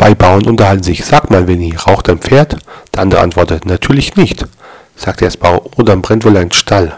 Zwei Bauern unterhalten sich. Sag mal, Winnie, raucht ein Pferd? Der andere antwortet, natürlich nicht. Sagt der Bauer, oh, dann brennt wohl ein Stall.